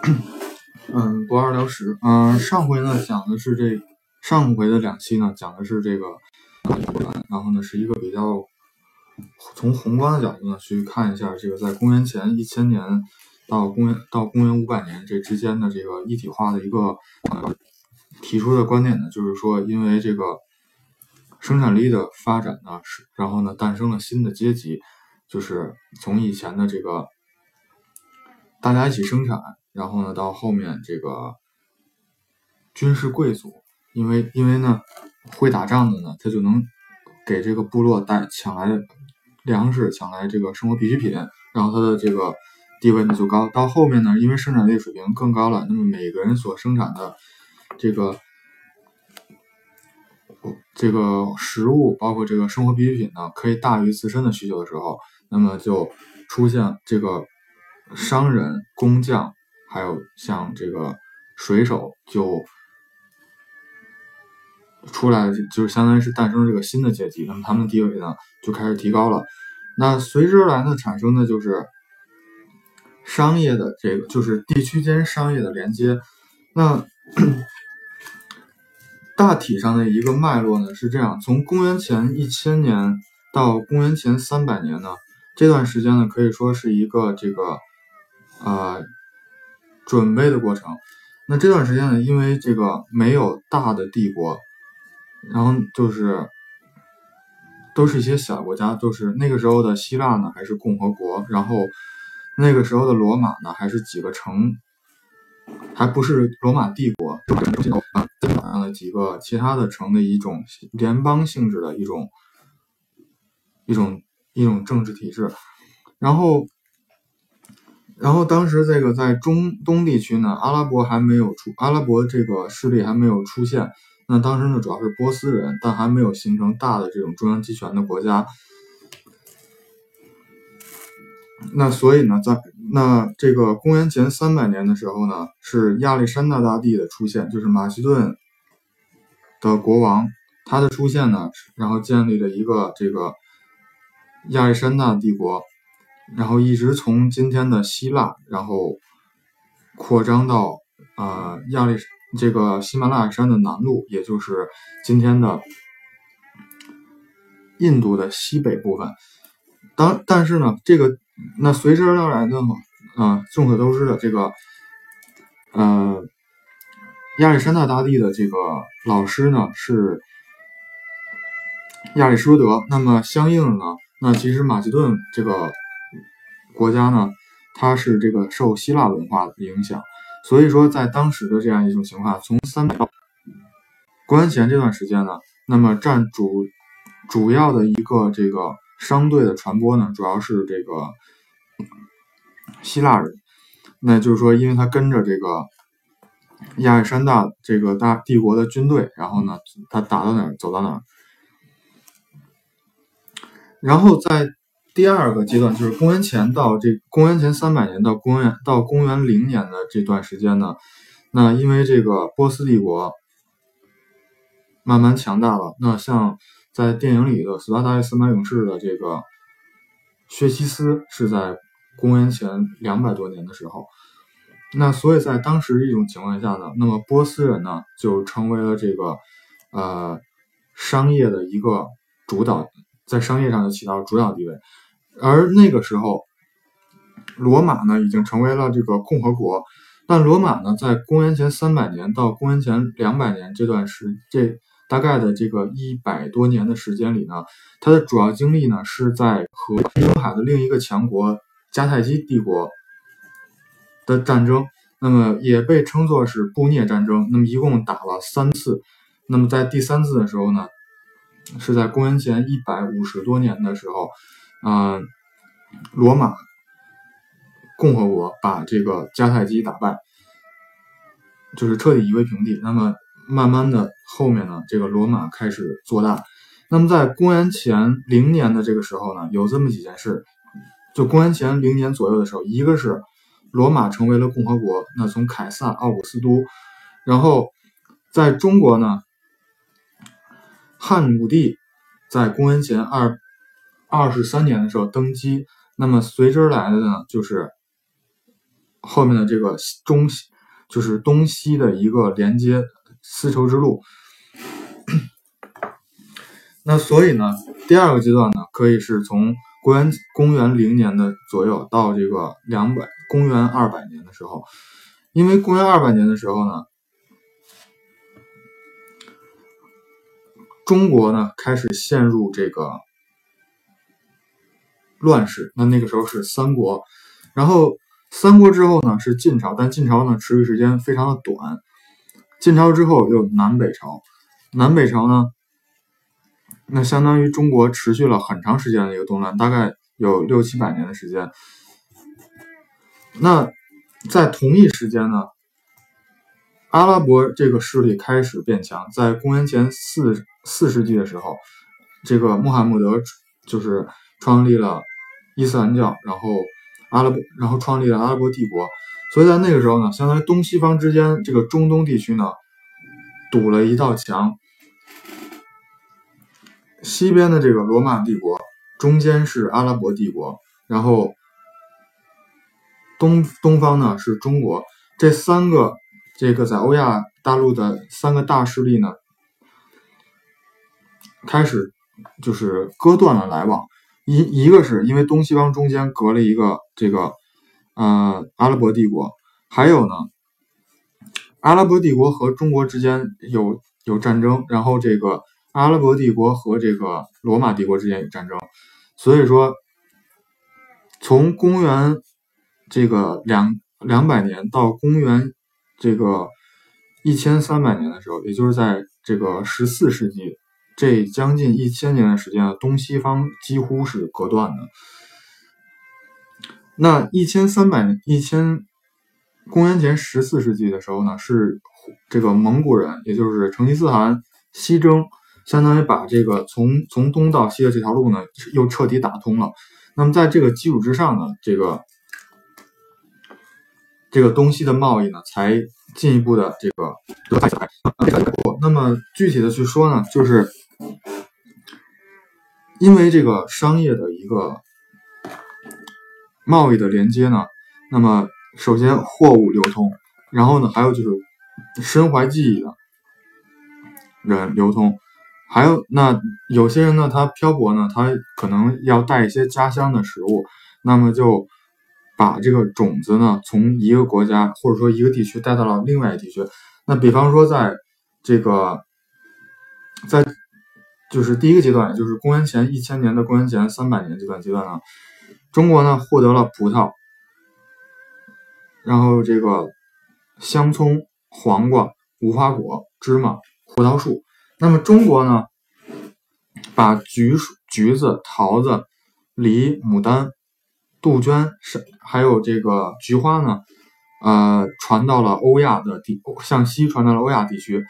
嗯，不二聊十。嗯，上回呢讲的是这上回的两期呢讲的是这个，然后呢是一个比较从宏观的角度呢去看一下这个在公元前一千年到公元到公元五百年这之间的这个一体化的一个呃提出的观点呢，就是说因为这个生产力的发展呢是，然后呢诞生了新的阶级，就是从以前的这个。大家一起生产，然后呢，到后面这个军事贵族，因为因为呢会打仗的呢，他就能给这个部落带抢来粮食，抢来这个生活必需品，然后他的这个地位呢就高。到后面呢，因为生产力水平更高了，那么每个人所生产的这个这个食物，包括这个生活必需品呢，可以大于自身的需求的时候，那么就出现这个。商人、工匠，还有像这个水手，就出来，就是相当于是诞生这个新的阶级。那么他们地位呢，就开始提高了。那随之而来呢产生的就是商业的这个，就是地区间商业的连接。那 大体上的一个脉络呢是这样：从公元前一千年到公元前三百年呢，这段时间呢可以说是一个这个。啊，准备的过程。那这段时间呢，因为这个没有大的帝国，然后就是都是一些小国家，都是那个时候的希腊呢还是共和国，然后那个时候的罗马呢还是几个城，还不是罗马帝国，啊，马上的几个其他的城的一种联邦性质的一种一种一种政治体制，然后。然后当时这个在中东地区呢，阿拉伯还没有出，阿拉伯这个势力还没有出现。那当时呢，主要是波斯人，但还没有形成大的这种中央集权的国家。那所以呢，在那这个公元前三百年的时候呢，是亚历山大大帝的出现，就是马其顿的国王，他的出现呢，然后建立了一个这个亚历山大帝国。然后一直从今天的希腊，然后扩张到呃亚历这个喜马拉雅山的南麓，也就是今天的印度的西北部分。当但是呢，这个那随之而来的啊，众所周知的这个呃亚历山大大帝的这个老师呢是亚里士多德。那么相应的呢，那其实马其顿这个。国家呢，它是这个受希腊文化的影响，所以说在当时的这样一种情况，从三百到公元前这段时间呢，那么占主主要的一个这个商队的传播呢，主要是这个希腊人，那就是说，因为他跟着这个亚历山大这个大帝国的军队，然后呢，他打到哪儿走到哪儿，然后在。第二个阶段就是公元前到这公元前三百年到公元到公元零年的这段时间呢，那因为这个波斯帝国慢慢强大了，那像在电影里的斯巴达与斯马勇士的这个薛西斯是在公元前两百多年的时候，那所以在当时一种情况下呢，那么波斯人呢就成为了这个呃商业的一个主导。在商业上就起到主导地位，而那个时候，罗马呢已经成为了这个共和国。但罗马呢，在公元前三百年到公元前两百年这段时，这大概的这个一百多年的时间里呢，它的主要精力呢是在和地中海的另一个强国迦太基帝国的战争，那么也被称作是布涅战争。那么一共打了三次，那么在第三次的时候呢。是在公元前一百五十多年的时候，啊，罗马共和国把这个迦太基打败，就是彻底夷为平地。那么慢慢的后面呢，这个罗马开始做大。那么在公元前零年的这个时候呢，有这么几件事，就公元前零年左右的时候，一个是罗马成为了共和国，那从凯撒、奥古斯都，然后在中国呢。汉武帝在公元前二二十三年的时候登基，那么随之而来的呢，就是后面的这个中西就是东西的一个连接丝绸之路。那所以呢，第二个阶段呢，可以是从公元公元零年的左右到这个两百公元二百年的时候，因为公元二百年的时候呢，中国呢开始陷入这个乱世。那那个时候是三国，然后三国之后呢是晋朝，但晋朝呢持续时间非常的短。晋朝之后又南北朝，南北朝呢。那相当于中国持续了很长时间的一个动乱，大概有六七百年的时间。那在同一时间呢，阿拉伯这个势力开始变强。在公元前四四世纪的时候，这个穆罕默德就是创立了伊斯兰教，然后阿拉伯，然后创立了阿拉伯帝国。所以在那个时候呢，相当于东西方之间这个中东地区呢，堵了一道墙。西边的这个罗马帝国，中间是阿拉伯帝国，然后东东方呢是中国。这三个这个在欧亚大陆的三个大势力呢，开始就是割断了来往。一一个是因为东西方中间隔了一个这个呃阿拉伯帝国，还有呢，阿拉伯帝国和中国之间有有战争，然后这个。阿拉伯帝国和这个罗马帝国之间有战争，所以说，从公元这个两两百年到公元这个一千三百年的时候，也就是在这个十四世纪，这将近一千年的时间，东西方几乎是隔断的。那一千三百一千公元前十四世纪的时候呢，是这个蒙古人，也就是成吉思汗西征。相当于把这个从从东到西的这条路呢，又彻底打通了。那么在这个基础之上呢，这个这个东西的贸易呢，才进一步的这个再起来。那么具体的去说呢，就是因为这个商业的一个贸易的连接呢，那么首先货物流通，然后呢，还有就是身怀技艺的人流通。还有那有些人呢，他漂泊呢，他可能要带一些家乡的食物，那么就把这个种子呢，从一个国家或者说一个地区带到了另外一个地区。那比方说，在这个在就是第一个阶段，就是公元前一千年的公元前三百年这段阶段呢，中国呢获得了葡萄，然后这个香葱、黄瓜、无花果、芝麻、葡萄树。那么中国呢，把橘树、橘子、桃子、梨、牡丹、杜鹃是还有这个菊花呢，呃，传到了欧亚的地，向西传到了欧亚地区。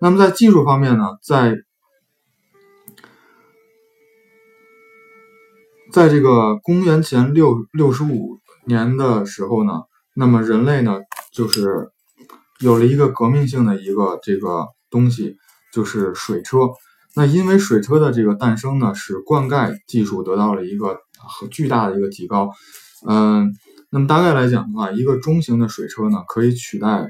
那么在技术方面呢，在在这个公元前六六十五年的时候呢，那么人类呢，就是有了一个革命性的一个这个东西。就是水车，那因为水车的这个诞生呢，使灌溉技术得到了一个很巨大的一个提高。嗯，那么大概来讲的话，一个中型的水车呢，可以取代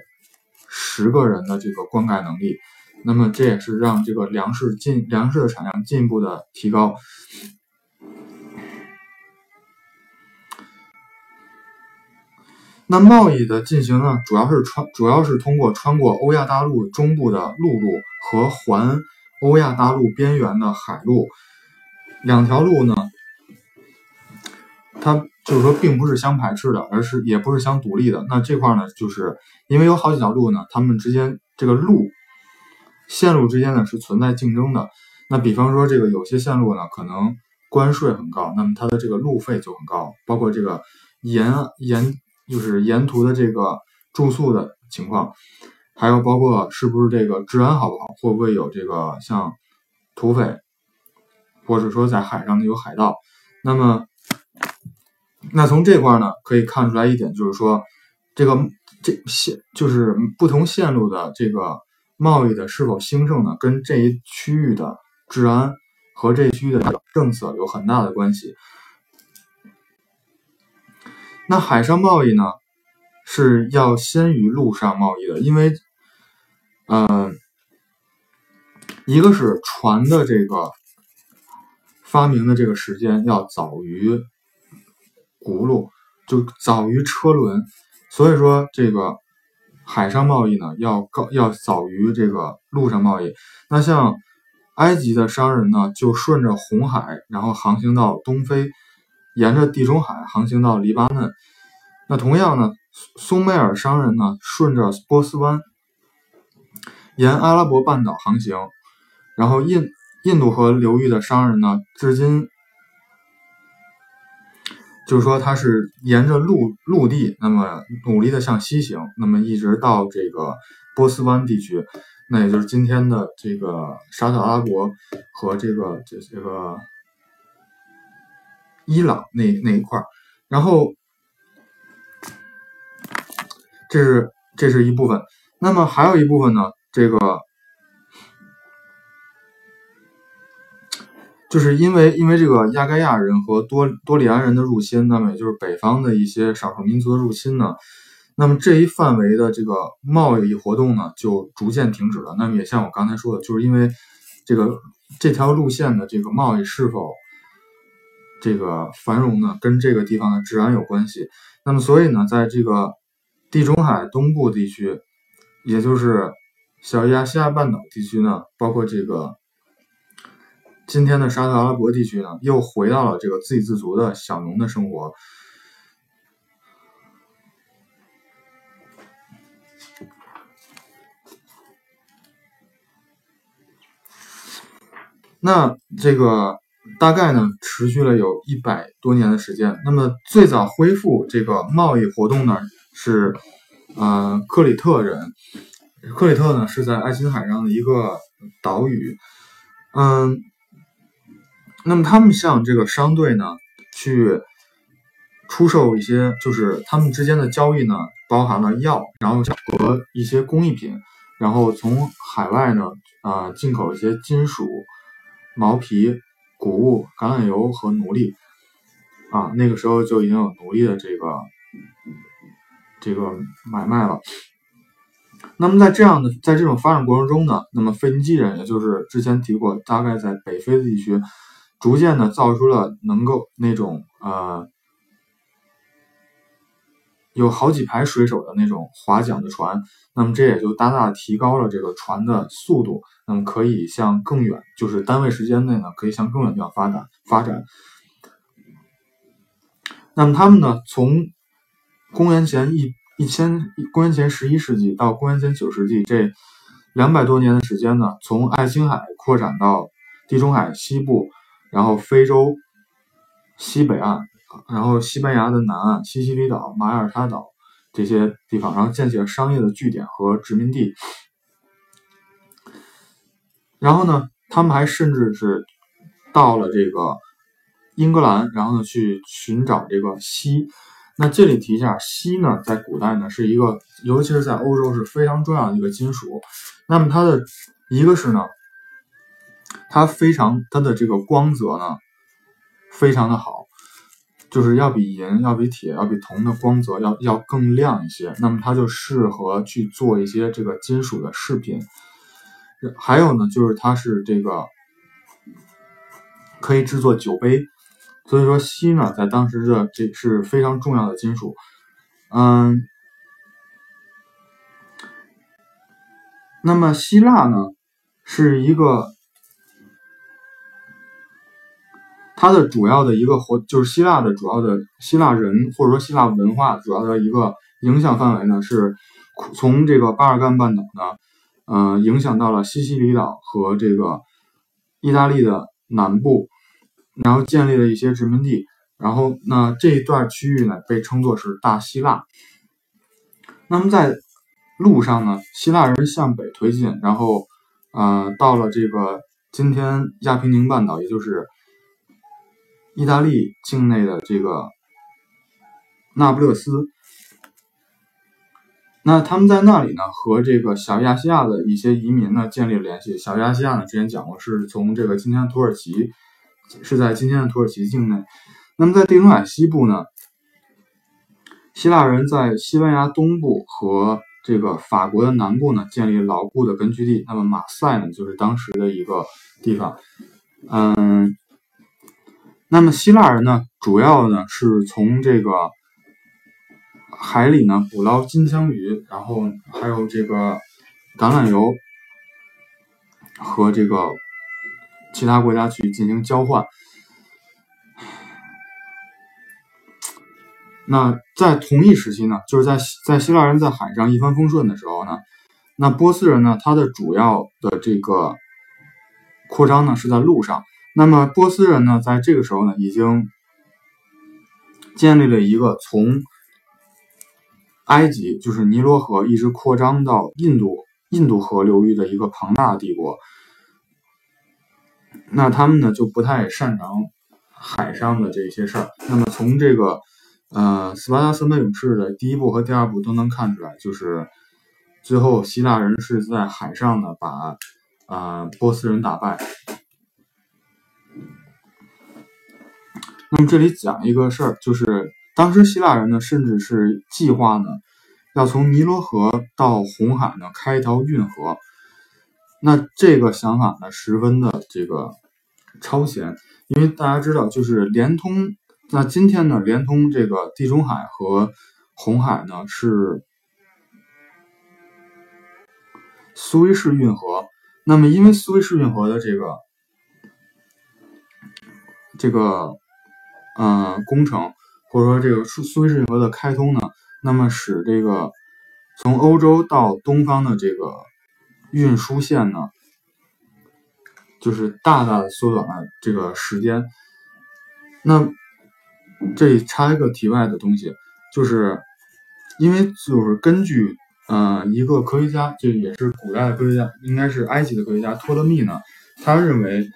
十个人的这个灌溉能力。那么这也是让这个粮食进粮食的产量进一步的提高。那贸易的进行呢，主要是穿，主要是通过穿过欧亚大陆中部的陆路和环欧亚大陆边缘的海路两条路呢，它就是说并不是相排斥的，而是也不是相独立的。那这块呢，就是因为有好几条路呢，它们之间这个路线路之间呢是存在竞争的。那比方说这个有些线路呢，可能关税很高，那么它的这个路费就很高，包括这个沿沿。就是沿途的这个住宿的情况，还有包括是不是这个治安好不好，会不会有这个像土匪，或者说在海上的有海盗。那么，那从这块呢可以看出来一点，就是说这个这线就是不同线路的这个贸易的是否兴盛呢，跟这一区域的治安和这一区域的政策有很大的关系。那海上贸易呢，是要先于陆上贸易的，因为，呃，一个是船的这个发明的这个时间要早于轱辘，就早于车轮，所以说这个海上贸易呢要高要早于这个陆上贸易。那像埃及的商人呢，就顺着红海，然后航行到东非，沿着地中海航行到黎巴嫩。那同样呢，苏美尔商人呢，顺着波斯湾，沿阿拉伯半岛航行。然后印印度河流域的商人呢，至今就是说他是沿着陆陆地，那么努力的向西行，那么一直到这个波斯湾地区。那也就是今天的这个沙特阿拉伯和这个这这个伊朗那那一块儿，然后这是这是一部分，那么还有一部分呢，这个就是因为因为这个亚该亚人和多多里安人的入侵，那么也就是北方的一些少数民族的入侵呢。那么这一范围的这个贸易活动呢，就逐渐停止了。那么也像我刚才说的，就是因为这个这条路线的这个贸易是否这个繁荣呢，跟这个地方的治安有关系。那么所以呢，在这个地中海东部地区，也就是小亚细亚半岛地区呢，包括这个今天的沙特阿拉伯地区呢，又回到了这个自给自足的小农的生活。那这个大概呢，持续了有一百多年的时间。那么最早恢复这个贸易活动呢，是呃克里特人。克里特呢是在爱琴海上的一个岛屿。嗯，那么他们向这个商队呢去出售一些，就是他们之间的交易呢，包含了药，然后和一些工艺品，然后从海外呢啊进口一些金属。毛皮、谷物、橄榄油和奴隶啊，那个时候就已经有奴隶的这个这个买卖了。那么在这样的在这种发展过程中呢，那么腓尼基人，也就是之前提过，大概在北非的地区，逐渐的造出了能够那种呃。有好几排水手的那种划桨的船，那么这也就大大提高了这个船的速度，那么可以向更远，就是单位时间内呢，可以向更远地方发展发展。那么他们呢，从公元前一一千公元前十一世纪到公元前九世纪这两百多年的时间呢，从爱琴海扩展到地中海西部，然后非洲西北岸。然后，西班牙的南岸、西西里岛、马耳他岛这些地方，然后建起了商业的据点和殖民地。然后呢，他们还甚至是到了这个英格兰，然后呢去寻找这个锡。那这里提一下，锡呢，在古代呢是一个，尤其是在欧洲是非常重要的一个金属。那么它的一个是呢，它非常它的这个光泽呢非常的好。就是要比银、要比铁、要比铜的光泽要要更亮一些，那么它就适合去做一些这个金属的饰品。还有呢，就是它是这个可以制作酒杯，所以说锡呢，在当时的这是非常重要的金属。嗯，那么希腊呢，是一个。它的主要的一个活就是希腊的主要的希腊人或者说希腊文化主要的一个影响范围呢，是从这个巴尔干半岛呢，呃，影响到了西西里岛和这个意大利的南部，然后建立了一些殖民地，然后那这一段区域呢被称作是大希腊。那么在路上呢，希腊人向北推进，然后呃到了这个今天亚平宁半岛，也就是。意大利境内的这个那不勒斯，那他们在那里呢，和这个小亚细亚的一些移民呢建立了联系。小亚细亚呢，之前讲过，是从这个今天的土耳其，是在今天的土耳其境内。那么在地中海西部呢，希腊人在西班牙东部和这个法国的南部呢建立牢固的根据地。那么马赛呢，就是当时的一个地方。嗯，那么希腊人呢，主要呢是从这个海里呢捕捞金枪鱼，然后还有这个橄榄油和这个其他国家去进行交换。那在同一时期呢，就是在在希腊人在海上一帆风顺的时候呢，那波斯人呢，他的主要的这个。扩张呢是在路上，那么波斯人呢，在这个时候呢，已经建立了一个从埃及，就是尼罗河，一直扩张到印度印度河流域的一个庞大的帝国。那他们呢，就不太擅长海上的这些事儿。那么从这个呃斯巴达三百勇士的第一部和第二部都能看出来，就是最后希腊人是在海上呢把。啊，波斯人打败。那么这里讲一个事儿，就是当时希腊人呢，甚至是计划呢，要从尼罗河到红海呢开一条运河。那这个想法呢，十分的这个超前，因为大家知道，就是连通。那今天呢，连通这个地中海和红海呢，是苏伊士运河。那么，因为苏伊士运河的这个这个嗯工程，或者说这个苏苏伊士运河的开通呢，那么使这个从欧洲到东方的这个运输线呢，就是大大的缩短了这个时间。那这里插一个题外的东西，就是因为就是根据。嗯，一个科学家，这也是古代的科学家，应该是埃及的科学家托勒密呢。他认为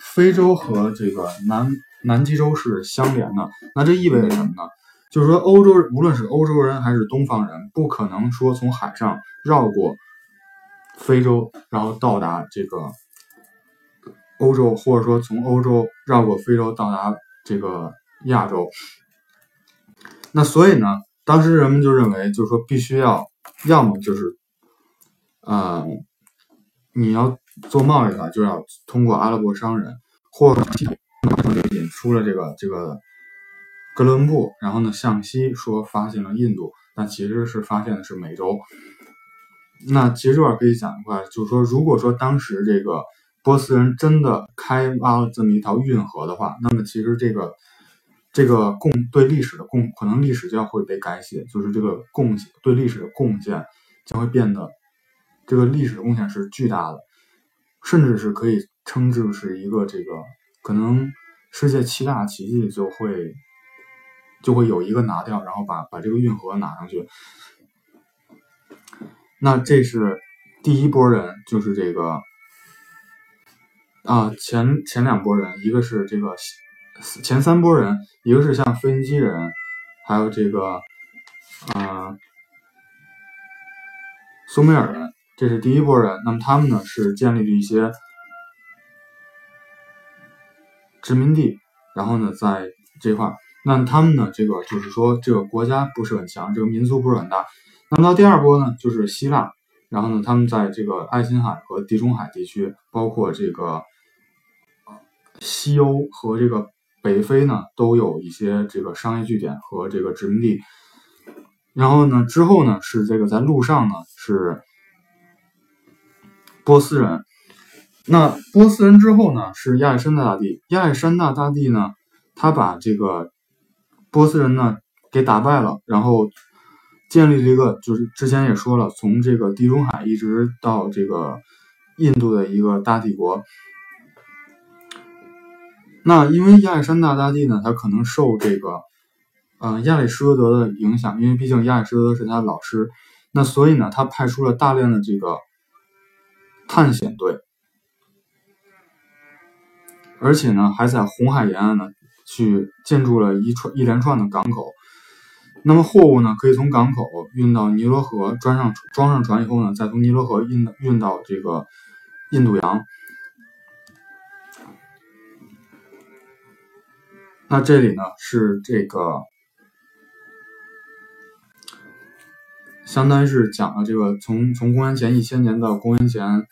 非洲和这个南南极洲是相连的。那这意味着什么呢？就是说，欧洲无论是欧洲人还是东方人，不可能说从海上绕过非洲，然后到达这个欧洲，或者说从欧洲绕过非洲到达这个亚洲。那所以呢，当时人们就认为，就是说必须要。要么就是，呃，你要做贸易的话，就要通过阿拉伯商人，或者出了这个这个哥伦布，然后呢向西说发现了印度，但其实是发现的是美洲。那其实这块可以讲一块，就是说，如果说当时这个波斯人真的开挖了这么一条运河的话，那么其实这个。这个贡对历史的贡，可能历史就要会被改写，就是这个贡献对历史的贡献将会变得，这个历史的贡献是巨大的，甚至是可以称之是一个这个可能世界七大奇迹就会就会有一个拿掉，然后把把这个运河拿上去。那这是第一波人，就是这个啊前前两波人，一个是这个。前三波人，一个是像腓尼基人，还有这个，啊，苏美尔人，这是第一波人。那么他们呢是建立了一些殖民地，然后呢在这块儿，那他们呢这个就是说这个国家不是很强，这个民族不是很大。那么到第二波呢就是希腊，然后呢他们在这个爱琴海和地中海地区，包括这个西欧和这个。北非呢都有一些这个商业据点和这个殖民地，然后呢之后呢是这个在路上呢是波斯人，那波斯人之后呢是亚历山大大帝，亚历山大大帝呢他把这个波斯人呢给打败了，然后建立了一个就是之前也说了，从这个地中海一直到这个印度的一个大帝国。那因为亚历山大大帝呢，他可能受这个，呃，亚里士多德的影响，因为毕竟亚里士多德是他的老师，那所以呢，他派出了大量的这个探险队，而且呢，还在红海沿岸呢去建筑了一串一连串的港口。那么货物呢，可以从港口运到尼罗河，装上装上船以后呢，再从尼罗河运运到这个印度洋。那这里呢是这个相当于是讲了这个从从公元前一千年到公元前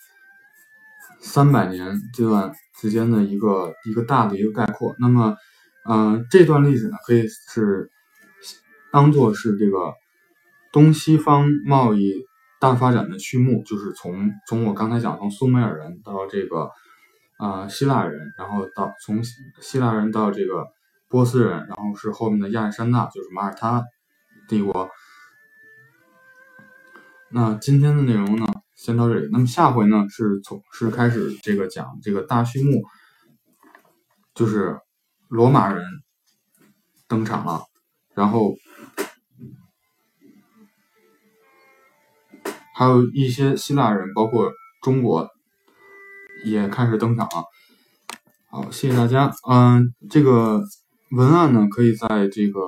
三百年这段之间的一个一个大的一个概括。那么，嗯，这段历史呢，可以是当做是这个东西方贸易大发展的序幕，就是从从我刚才讲从苏美尔人到这个啊希腊人，然后到从希腊人到这个波斯人，然后是后面的亚历山大，就是马耳他帝国。那今天的内容呢，先到这里。那么下回呢，是从是开始这个讲这个大序幕，就是罗马人登场了，然后还有一些希腊人，包括中国也开始登场了。好，谢谢大家。嗯，这个文案呢，可以在这个。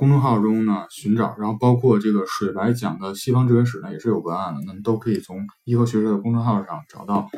公众号中呢寻找，然后包括这个水白讲的西方哲学史呢也是有文案的，那么都可以从颐和学社的公众号上找到。